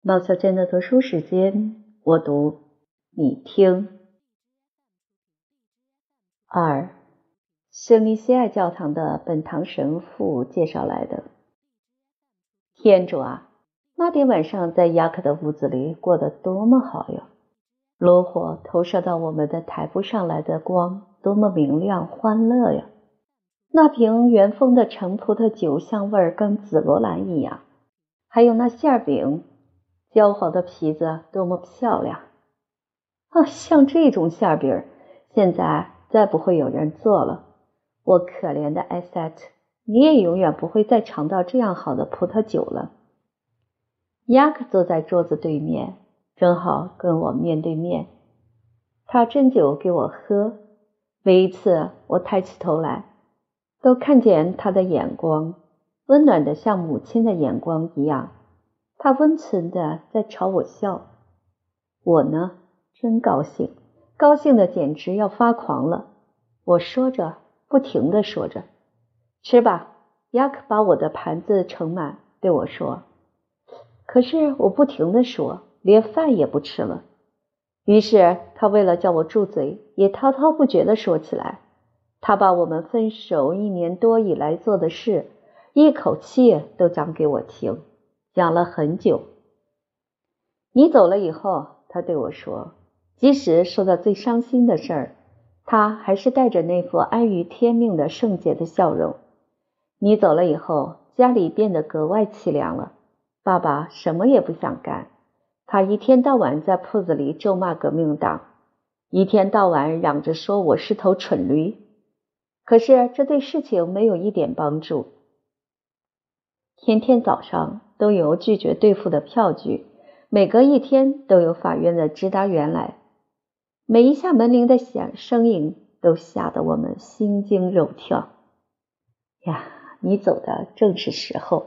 毛小娟的读书时间，我读，你听。二，圣尼西爱教堂的本堂神父介绍来的。天主啊，那天晚上在雅克的屋子里过得多么好呀！炉火投射到我们的台布上来的光，多么明亮欢乐呀！那瓶原封的橙葡萄酒香味儿跟紫罗兰一样，还有那馅饼，焦黄的皮子多么漂亮啊！像这种馅饼，现在再不会有人做了。我可怜的艾塞特，你也永远不会再尝到这样好的葡萄酒了。雅克坐在桌子对面，正好跟我面对面，他斟酒给我喝。每一次我抬起头来。都看见他的眼光，温暖的像母亲的眼光一样。他温存的在朝我笑，我呢，真高兴，高兴的简直要发狂了。我说着，不停的说着：“吃吧。”雅克把我的盘子盛满，对我说。可是我不停的说，连饭也不吃了。于是他为了叫我住嘴，也滔滔不绝的说起来。他把我们分手一年多以来做的事，一口气都讲给我听，讲了很久。你走了以后，他对我说，即使说到最伤心的事儿，他还是带着那副安于天命的圣洁的笑容。你走了以后，家里变得格外凄凉了。爸爸什么也不想干，他一天到晚在铺子里咒骂革命党，一天到晚嚷着说我是头蠢驴。可是这对事情没有一点帮助。天天早上都有拒绝兑付的票据，每隔一天都有法院的直达员来，每一下门铃的响声音都吓得我们心惊肉跳。呀，你走的正是时候。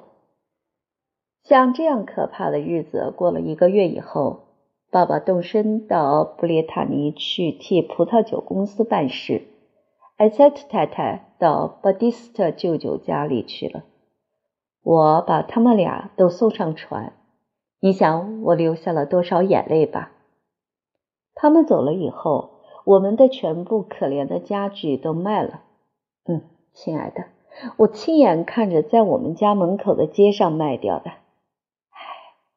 像这样可怕的日子过了一个月以后，爸爸动身到布列塔尼去替葡萄酒公司办事。艾塞特太太到巴蒂斯特舅舅家里去了，我把他们俩都送上船。你想我流下了多少眼泪吧？他们走了以后，我们的全部可怜的家具都卖了。嗯，亲爱的，我亲眼看着在我们家门口的街上卖掉的。唉，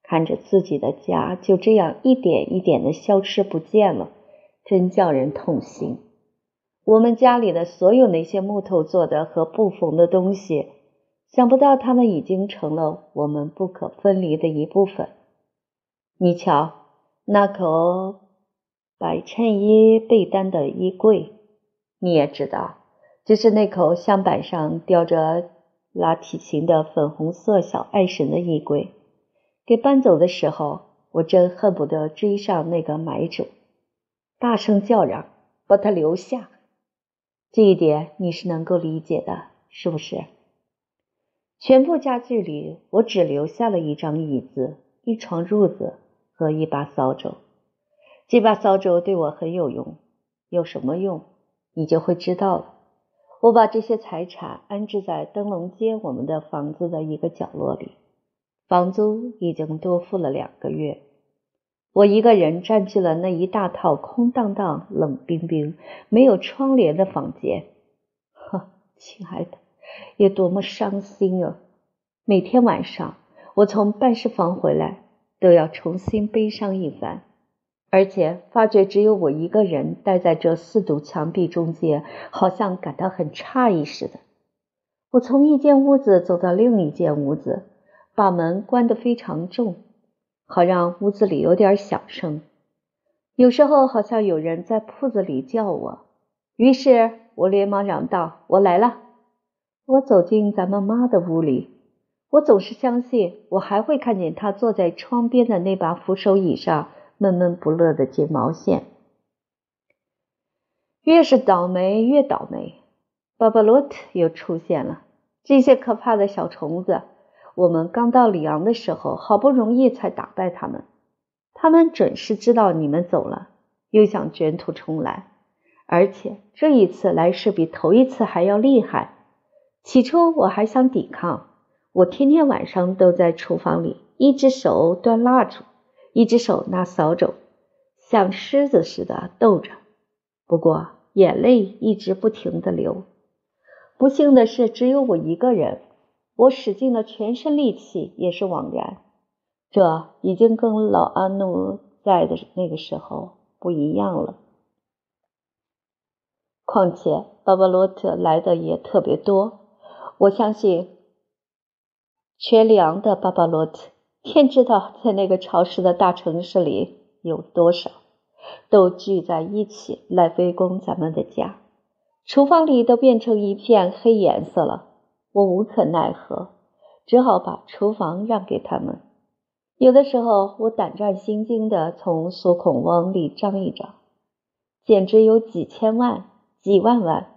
看着自己的家就这样一点一点的消失不见了，真叫人痛心。我们家里的所有那些木头做的和布缝的东西，想不到它们已经成了我们不可分离的一部分。你瞧，那口白衬衣被单的衣柜，你也知道，就是那口香板上吊着拉提琴的粉红色小爱神的衣柜。给搬走的时候，我真恨不得追上那个买主，大声叫嚷，把他留下。这一点你是能够理解的，是不是？全部家具里，我只留下了一张椅子、一床褥子和一把扫帚。这把扫帚对我很有用，有什么用，你就会知道了。我把这些财产安置在灯笼街我们的房子的一个角落里，房租已经多付了两个月。我一个人占据了那一大套空荡荡、冷冰冰、没有窗帘的房间。呵，亲爱的，有多么伤心啊！每天晚上，我从办事房回来，都要重新悲伤一番，而且发觉只有我一个人待在这四堵墙壁中间，好像感到很诧异似的。我从一间屋子走到另一间屋子，把门关得非常重。好让屋子里有点响声，有时候好像有人在铺子里叫我，于是我连忙嚷道：“我来了！”我走进咱们妈的屋里，我总是相信我还会看见她坐在窗边的那把扶手椅上，闷闷不乐的剪毛线。越是倒霉越倒霉，巴巴罗特又出现了，这些可怕的小虫子。我们刚到里昂的时候，好不容易才打败他们。他们准是知道你们走了，又想卷土重来，而且这一次来势比头一次还要厉害。起初我还想抵抗，我天天晚上都在厨房里，一只手端蜡烛，一只手拿扫帚，像狮子似的斗着。不过眼泪一直不停的流。不幸的是，只有我一个人。我使尽了全身力气，也是枉然。这已经跟老阿努在的那个时候不一样了。况且巴巴罗特来的也特别多。我相信，缺粮的巴巴罗特，天知道在那个潮湿的大城市里有多少，都聚在一起来围攻咱们的家。厨房里都变成一片黑颜色了，我无可奈何，只好把厨房让给他们。有的时候，我胆战心惊地从锁孔往里张一张，简直有几千万、几万万。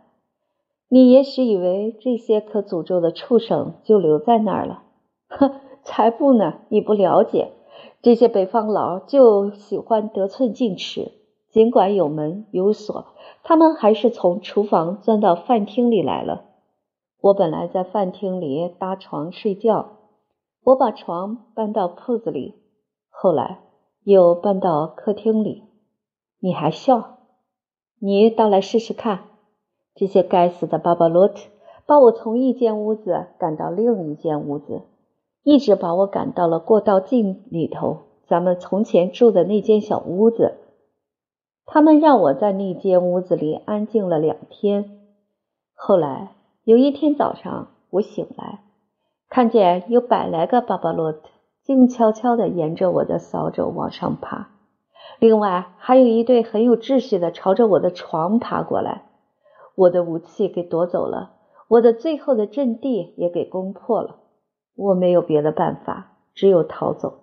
你也许以为这些可诅咒的畜生就留在那儿了，哼，才不呢！你不了解，这些北方佬就喜欢得寸进尺，尽管有门有锁。他们还是从厨房钻到饭厅里来了。我本来在饭厅里搭床睡觉，我把床搬到铺子里，后来又搬到客厅里。你还笑？你倒来试试看！这些该死的巴巴罗特把我从一间屋子赶到另一间屋子，一直把我赶到了过道镜里头，咱们从前住的那间小屋子。他们让我在那间屋子里安静了两天。后来有一天早上，我醒来，看见有百来个巴巴洛特静悄悄地沿着我的扫帚往上爬，另外还有一对很有秩序地朝着我的床爬过来。我的武器给夺走了，我的最后的阵地也给攻破了。我没有别的办法，只有逃走。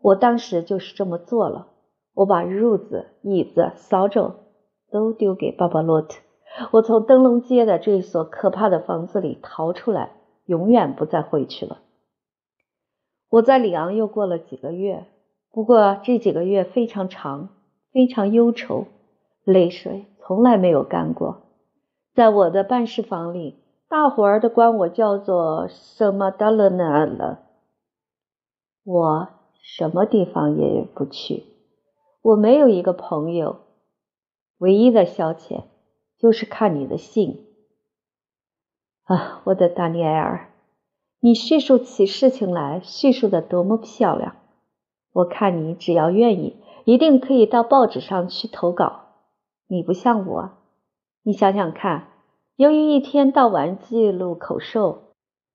我当时就是这么做了。我把褥子、椅子、扫帚都丢给巴巴洛特。我从灯笼街的这所可怕的房子里逃出来，永远不再回去了。我在里昂又过了几个月，不过这几个月非常长，非常忧愁，泪水从来没有干过。在我的办事房里，大伙儿都管我叫做什么达勒纳了。我什么地方也不去。我没有一个朋友，唯一的消遣就是看你的信。啊，我的丹尼埃尔，你叙述起事情来，叙述的多么漂亮！我看你只要愿意，一定可以到报纸上去投稿。你不像我，你想想看，由于一天到晚记录口授，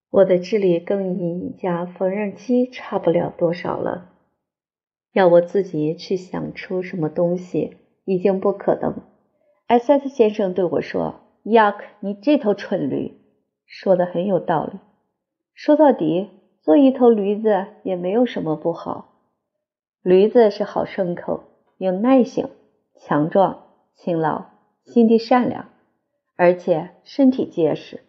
我的智力跟你家缝纫机差不了多少了。要我自己去想出什么东西，已经不可能。艾塞特先生对我说：“亚克，你这头蠢驴，说的很有道理。说到底，做一头驴子也没有什么不好。驴子是好牲口，有耐性、强壮、勤劳、心地善良，而且身体结实。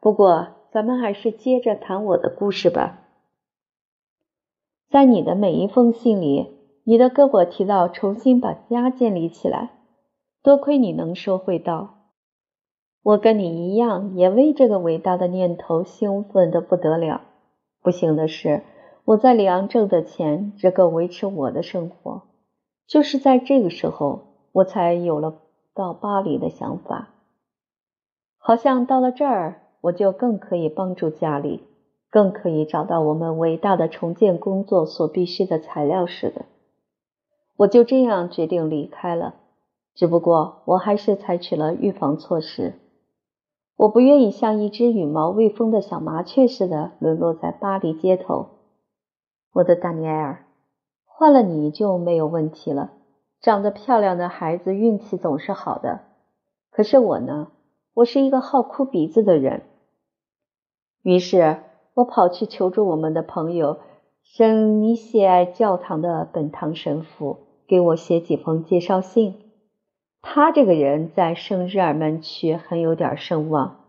不过，咱们还是接着谈我的故事吧。”在你的每一封信里，你都跟我提到重新把家建立起来。多亏你能说会道，我跟你一样，也为这个伟大的念头兴奋的不得了。不幸的是，我在里昂挣的钱只够维持我的生活。就是在这个时候，我才有了到巴黎的想法。好像到了这儿，我就更可以帮助家里。更可以找到我们伟大的重建工作所必需的材料似的。我就这样决定离开了，只不过我还是采取了预防措施。我不愿意像一只羽毛未丰的小麻雀似的沦落在巴黎街头。我的丹尼埃尔，换了你就没有问题了。长得漂亮的孩子运气总是好的。可是我呢？我是一个好哭鼻子的人。于是。我跑去求助我们的朋友圣尼西埃教堂的本堂神父，给我写几封介绍信。他这个人在圣日耳曼区很有点声望。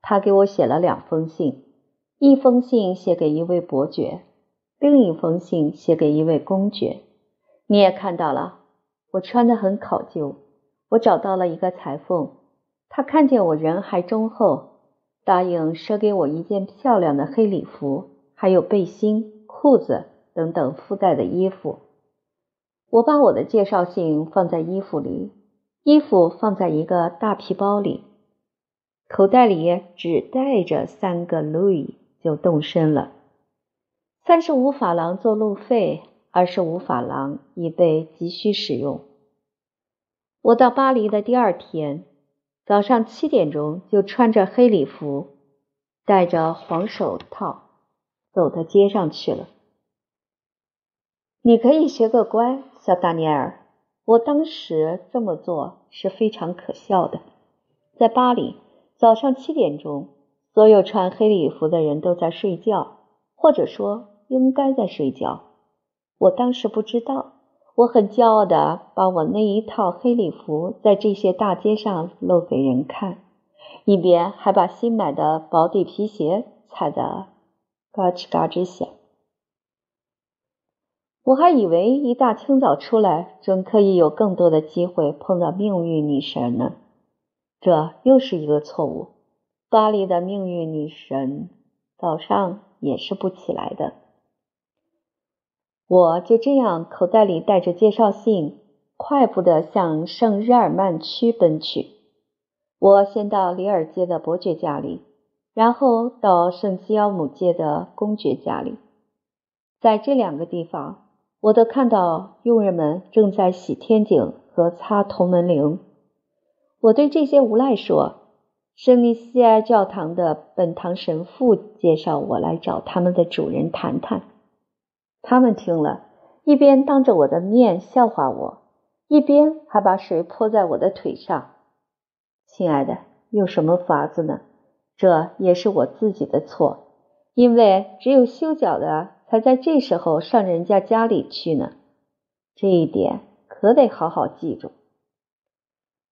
他给我写了两封信，一封信写给一位伯爵，另一封信写给一位公爵。你也看到了，我穿得很考究。我找到了一个裁缝，他看见我人还忠厚。答应赊给我一件漂亮的黑礼服，还有背心、裤。子等等附带的衣服。我把我的介绍信放在衣服里，衣服放在一个大皮包里，口袋里只带着三个路易，就动身了。三十五法郎做路费，二十五法郎已被急需使用。我到巴黎的第二天早上七点钟，就穿着黑礼服，戴着黄手套，走到街上去了。你可以学个乖。小达尼尔，我当时这么做是非常可笑的。在巴黎，早上七点钟，所有穿黑礼服的人都在睡觉，或者说应该在睡觉。我当时不知道，我很骄傲的把我那一套黑礼服在这些大街上露给人看，一边还把新买的薄底皮鞋踩得嘎吱嘎吱响。我还以为一大清早出来，准可以有更多的机会碰到命运女神呢。这又是一个错误。巴黎的命运女神早上也是不起来的。我就这样口袋里带着介绍信，快步的向圣日耳曼区奔去。我先到里尔街的伯爵家里，然后到圣基奥姆街的公爵家里，在这两个地方。我都看到佣人们正在洗天井和擦铜门铃。我对这些无赖说：“圣尼西埃教堂的本堂神父介绍我来找他们的主人谈谈。”他们听了一边当着我的面笑话我，一边还把水泼在我的腿上。亲爱的，有什么法子呢？这也是我自己的错，因为只有修脚的。才在这时候上人家家里去呢，这一点可得好好记住。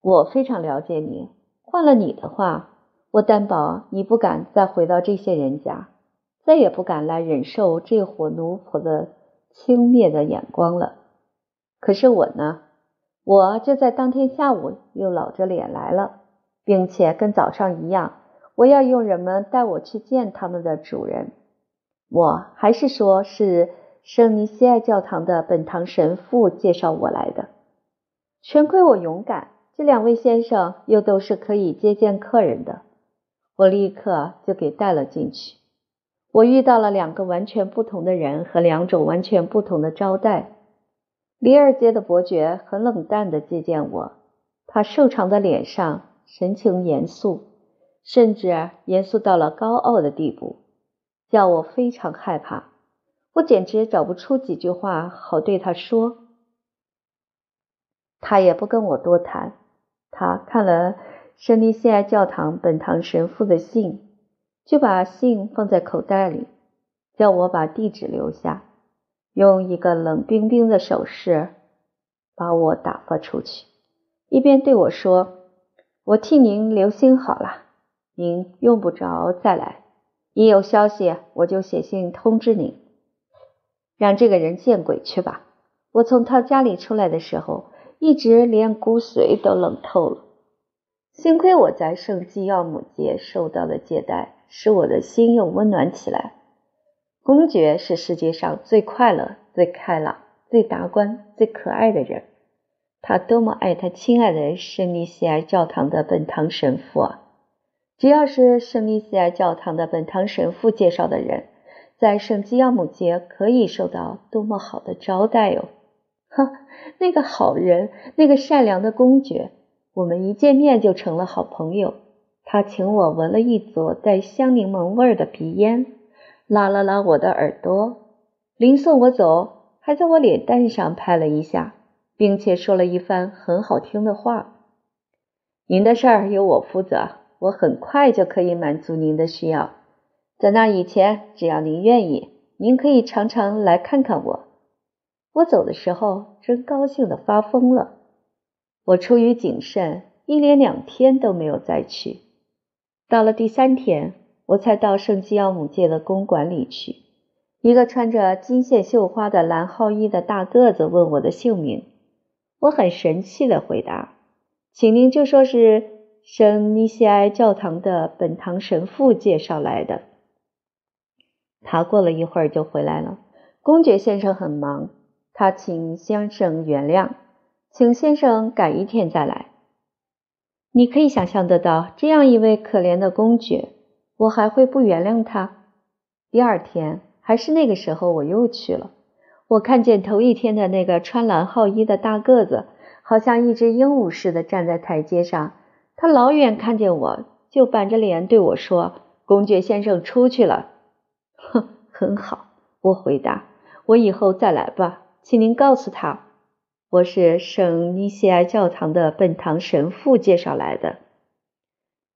我非常了解你，换了你的话，我担保你不敢再回到这些人家，再也不敢来忍受这伙奴仆的轻蔑的眼光了。可是我呢，我就在当天下午又老着脸来了，并且跟早上一样，我要用人们带我去见他们的主人。我还是说是圣尼西爱教堂的本堂神父介绍我来的，全亏我勇敢。这两位先生又都是可以接见客人的，我立刻就给带了进去。我遇到了两个完全不同的人和两种完全不同的招待。里尔街的伯爵很冷淡的接见我，他瘦长的脸上神情严肃，甚至严肃到了高傲的地步。叫我非常害怕，我简直找不出几句话好对他说。他也不跟我多谈，他看了圣尼西埃教堂本堂神父的信，就把信放在口袋里，叫我把地址留下，用一个冷冰冰的手势把我打发出去，一边对我说：“我替您留心好了，您用不着再来。”一有消息，我就写信通知您。让这个人见鬼去吧！我从他家里出来的时候，一直连骨髓都冷透了。幸亏我在圣基奥姆街受到的接待，使我的心又温暖起来。公爵是世界上最快乐、最开朗、最达观、最可爱的人。他多么爱他亲爱的圣尼西尔教堂的本堂神父啊！只要是圣尼西尔教堂的本堂神父介绍的人，在圣基奥姆街可以受到多么好的招待哦！哈，那个好人，那个善良的公爵，我们一见面就成了好朋友。他请我闻了一撮带香柠檬味的鼻烟，拉了拉我的耳朵，临送我走，还在我脸蛋上拍了一下，并且说了一番很好听的话。您的事儿由我负责。我很快就可以满足您的需要，在那以前，只要您愿意，您可以常常来看看我。我走的时候真高兴的发疯了。我出于谨慎，一连两天都没有再去。到了第三天，我才到圣基奥姆街的公馆里去。一个穿着金线绣花的蓝号衣的大个子问我的姓名，我很神气的回答：“请您就说是。”圣尼西埃教堂的本堂神父介绍来的。他过了一会儿就回来了，公爵先生很忙，他请先生原谅，请先生改一天再来。你可以想象得到，这样一位可怜的公爵，我还会不原谅他？第二天还是那个时候，我又去了。我看见头一天的那个穿蓝号衣的大个子，好像一只鹦鹉似的站在台阶上。他老远看见我，就板着脸对我说：“公爵先生出去了。”哼，很好，我回答。我以后再来吧，请您告诉他，我是圣尼西埃教堂的本堂神父介绍来的。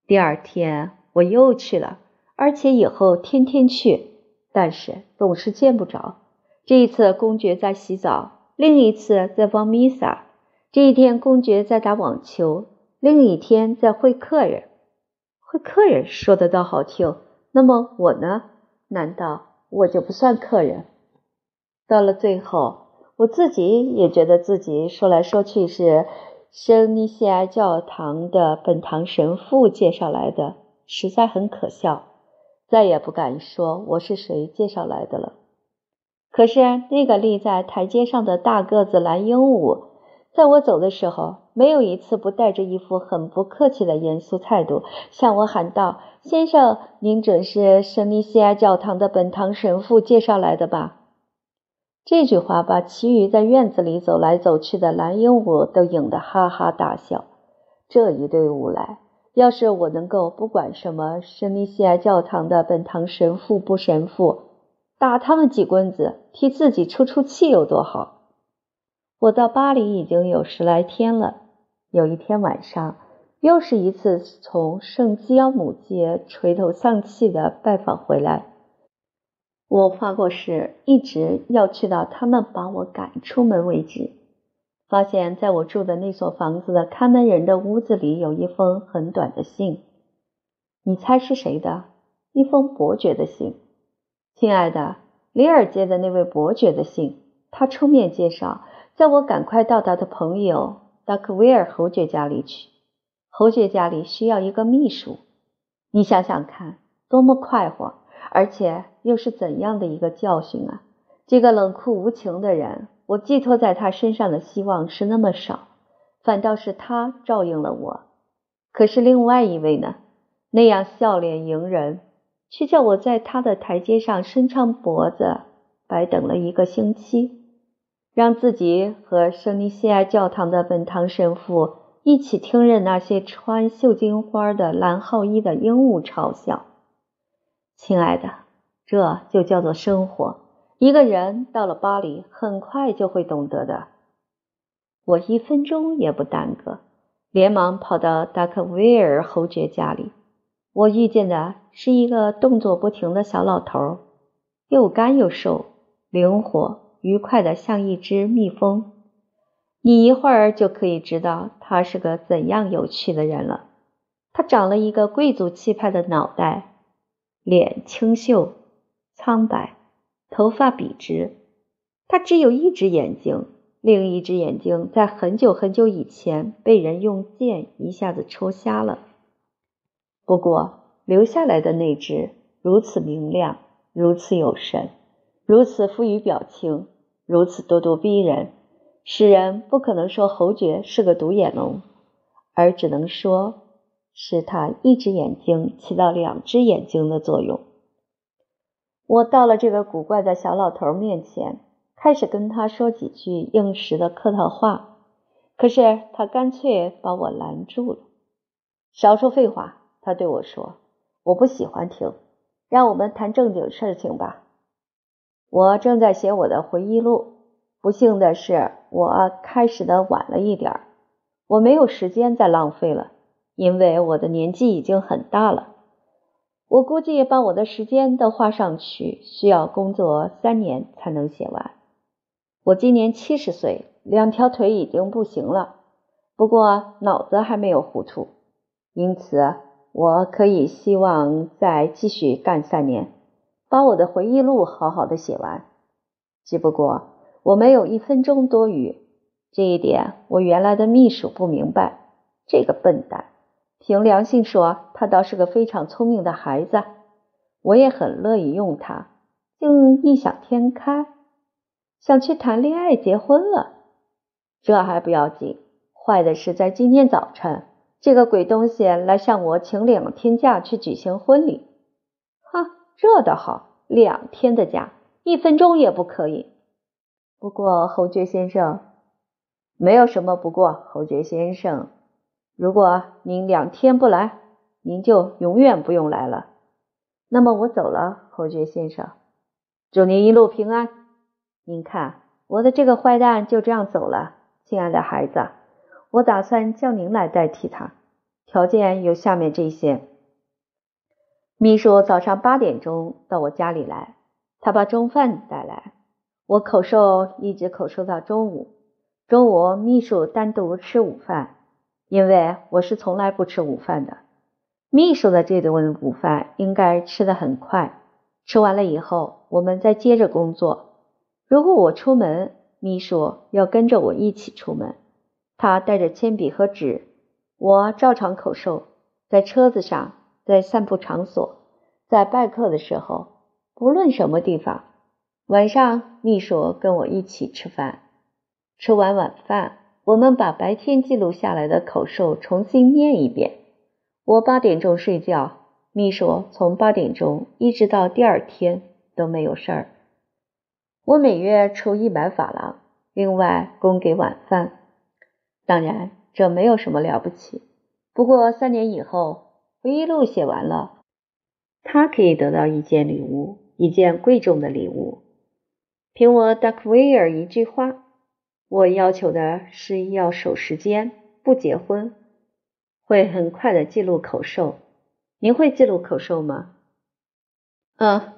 第二天我又去了，而且以后天天去，但是总是见不着。这一次公爵在洗澡，另一次在望弥撒。这一天公爵在打网球，另一天在会客人。会客人说的倒好听，那么我呢？难道我就不算客人？到了最后，我自己也觉得自己说来说去是圣尼西亚教堂的本堂神父介绍来的，实在很可笑，再也不敢说我是谁介绍来的了。可是那个立在台阶上的大个子蓝鹦鹉，在我走的时候，没有一次不带着一副很不客气的严肃态度，向我喊道：“先生，您准是圣尼西亚教堂的本堂神父介绍来的吧？”这句话把其余在院子里走来走去的蓝鹦鹉都引得哈哈大笑。这一队伍来，要是我能够不管什么圣尼西亚教堂的本堂神父不神父，打他们几棍子，替自己出出气有多好？我到巴黎已经有十来天了。有一天晚上，又是一次从圣基奥姆街垂头丧气的拜访回来。我发过誓，一直要去到他们把我赶出门为止。发现在我住的那所房子的看门人的屋子里有一封很短的信。你猜是谁的？一封伯爵的信。亲爱的，里尔街的那位伯爵的信。他出面介绍，叫我赶快到他的朋友达克维尔侯爵家里去。侯爵家里需要一个秘书。你想想看，多么快活！而且又是怎样的一个教训啊！这个冷酷无情的人，我寄托在他身上的希望是那么少，反倒是他照应了我。可是另外一位呢？那样笑脸迎人，却叫我在他的台阶上伸长脖子，白等了一个星期，让自己和圣尼西埃教堂的本堂神父一起听任那些穿绣金花的蓝号衣的鹦鹉嘲笑。亲爱的，这就叫做生活。一个人到了巴黎，很快就会懂得的。我一分钟也不耽搁，连忙跑到达克维尔侯爵家里。我遇见的是一个动作不停的小老头，又干又瘦，灵活愉快的像一只蜜蜂。你一会儿就可以知道他是个怎样有趣的人了。他长了一个贵族气派的脑袋。脸清秀、苍白，头发笔直。他只有一只眼睛，另一只眼睛在很久很久以前被人用剑一下子抽瞎了。不过留下来的那只如此明亮，如此有神，如此富于表情，如此咄咄逼人，使人不可能说侯爵是个独眼龙，而只能说。是他一只眼睛起到两只眼睛的作用。我到了这个古怪的小老头面前，开始跟他说几句应时的客套话，可是他干脆把我拦住了。少说废话，他对我说：“我不喜欢听，让我们谈正经事情吧。”我正在写我的回忆录，不幸的是，我开始的晚了一点儿，我没有时间再浪费了。因为我的年纪已经很大了，我估计把我的时间都花上去，需要工作三年才能写完。我今年七十岁，两条腿已经不行了，不过脑子还没有糊涂，因此我可以希望再继续干三年，把我的回忆录好好的写完。只不过我没有一分钟多余，这一点我原来的秘书不明白，这个笨蛋。凭良心说，他倒是个非常聪明的孩子，我也很乐意用他，竟异想天开，想去谈恋爱、结婚了。这还不要紧，坏的是在今天早晨，这个鬼东西来向我请两天假去举行婚礼。哈，这倒好，两天的假，一分钟也不可以。不过侯爵先生，没有什么不过，侯爵先生，如果您两天不来，您就永远不用来了。那么我走了，侯爵先生，祝您一路平安。您看，我的这个坏蛋就这样走了。亲爱的孩子，我打算叫您来代替他，条件有下面这些：秘书早上八点钟到我家里来，他把中饭带来，我口授一直口授到中午。中午秘书单独吃午饭，因为我是从来不吃午饭的。秘书的这顿午饭应该吃得很快，吃完了以后，我们再接着工作。如果我出门，秘书要跟着我一起出门。他带着铅笔和纸，我照常口授。在车子上，在散步场所，在拜客的时候，不论什么地方。晚上，秘书跟我一起吃饭。吃完晚饭，我们把白天记录下来的口授重新念一遍。我八点钟睡觉，秘书从八点钟一直到第二天都没有事儿。我每月抽一百法郎，另外供给晚饭。当然，这没有什么了不起。不过三年以后，回忆录写完了，他可以得到一件礼物，一件贵重的礼物。凭我达克维尔一句话，我要求的是要守时间，不结婚，会很快的记录口授。您会记录口授吗？嗯，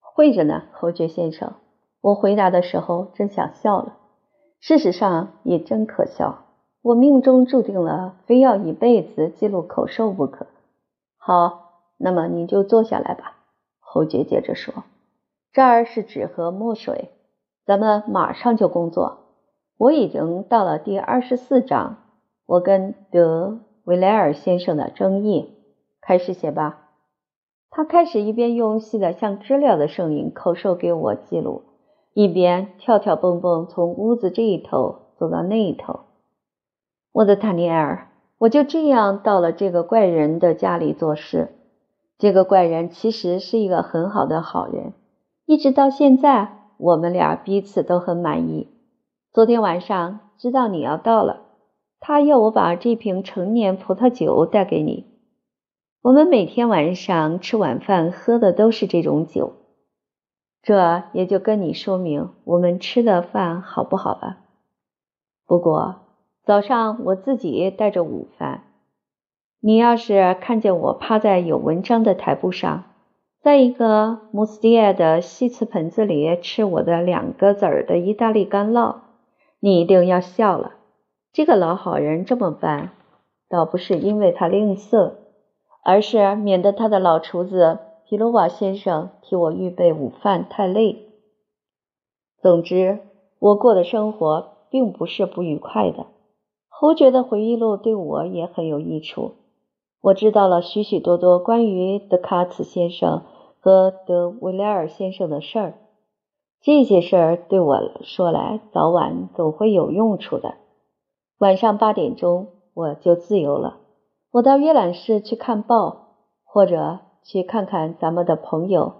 会着呢，侯爵先生。我回答的时候真想笑了，事实上也真可笑。我命中注定了，非要一辈子记录口授不可。好，那么你就坐下来吧。侯爵接着说：“这儿是纸和墨水，咱们马上就工作。我已经到了第二十四章，我跟德维莱尔先生的争议，开始写吧。”他开始一边用细的像知了的声音口授给我记录。一边跳跳蹦蹦从屋子这一头走到那一头，我的塔尼埃尔，我就这样到了这个怪人的家里做事。这个怪人其实是一个很好的好人，一直到现在，我们俩彼此都很满意。昨天晚上知道你要到了，他要我把这瓶陈年葡萄酒带给你。我们每天晚上吃晚饭喝的都是这种酒。这也就跟你说明我们吃的饭好不好了。不过早上我自己带着午饭，你要是看见我趴在有文章的台布上，在一个穆斯蒂埃的细瓷盆子里吃我的两个子儿的意大利干酪，你一定要笑了。这个老好人这么办，倒不是因为他吝啬，而是免得他的老厨子。皮罗瓦先生替我预备午饭太累。总之，我过的生活并不是不愉快的。侯爵的回忆录对我也很有益处。我知道了许许多多关于德卡茨先生和德维莱尔先生的事儿。这些事儿对我说来，早晚总会有用处的。晚上八点钟，我就自由了。我到阅览室去看报，或者。去看看咱们的朋友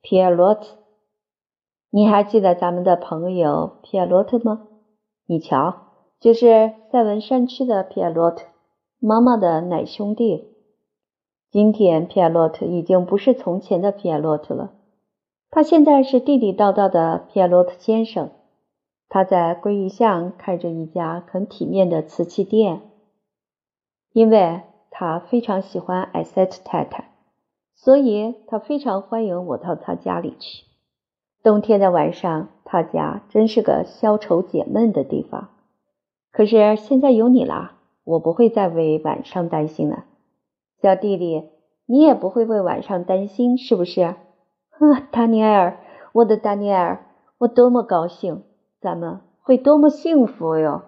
皮埃洛特，你还记得咱们的朋友皮埃洛特吗？你瞧，就是塞文山区的皮埃洛特，妈妈的奶兄弟。今天皮埃洛特已经不是从前的皮埃洛特了，他现在是地地道道的皮埃洛特先生。他在鲑鱼巷开着一家很体面的瓷器店，因为他非常喜欢艾塞特太太。所以他非常欢迎我到他家里去。冬天的晚上，他家真是个消愁解闷的地方。可是现在有你了，我不会再为晚上担心了。小弟弟，你也不会为晚上担心，是不是？啊，达尼尔，我的丹尼尔，我多么高兴，咱们会多么幸福哟！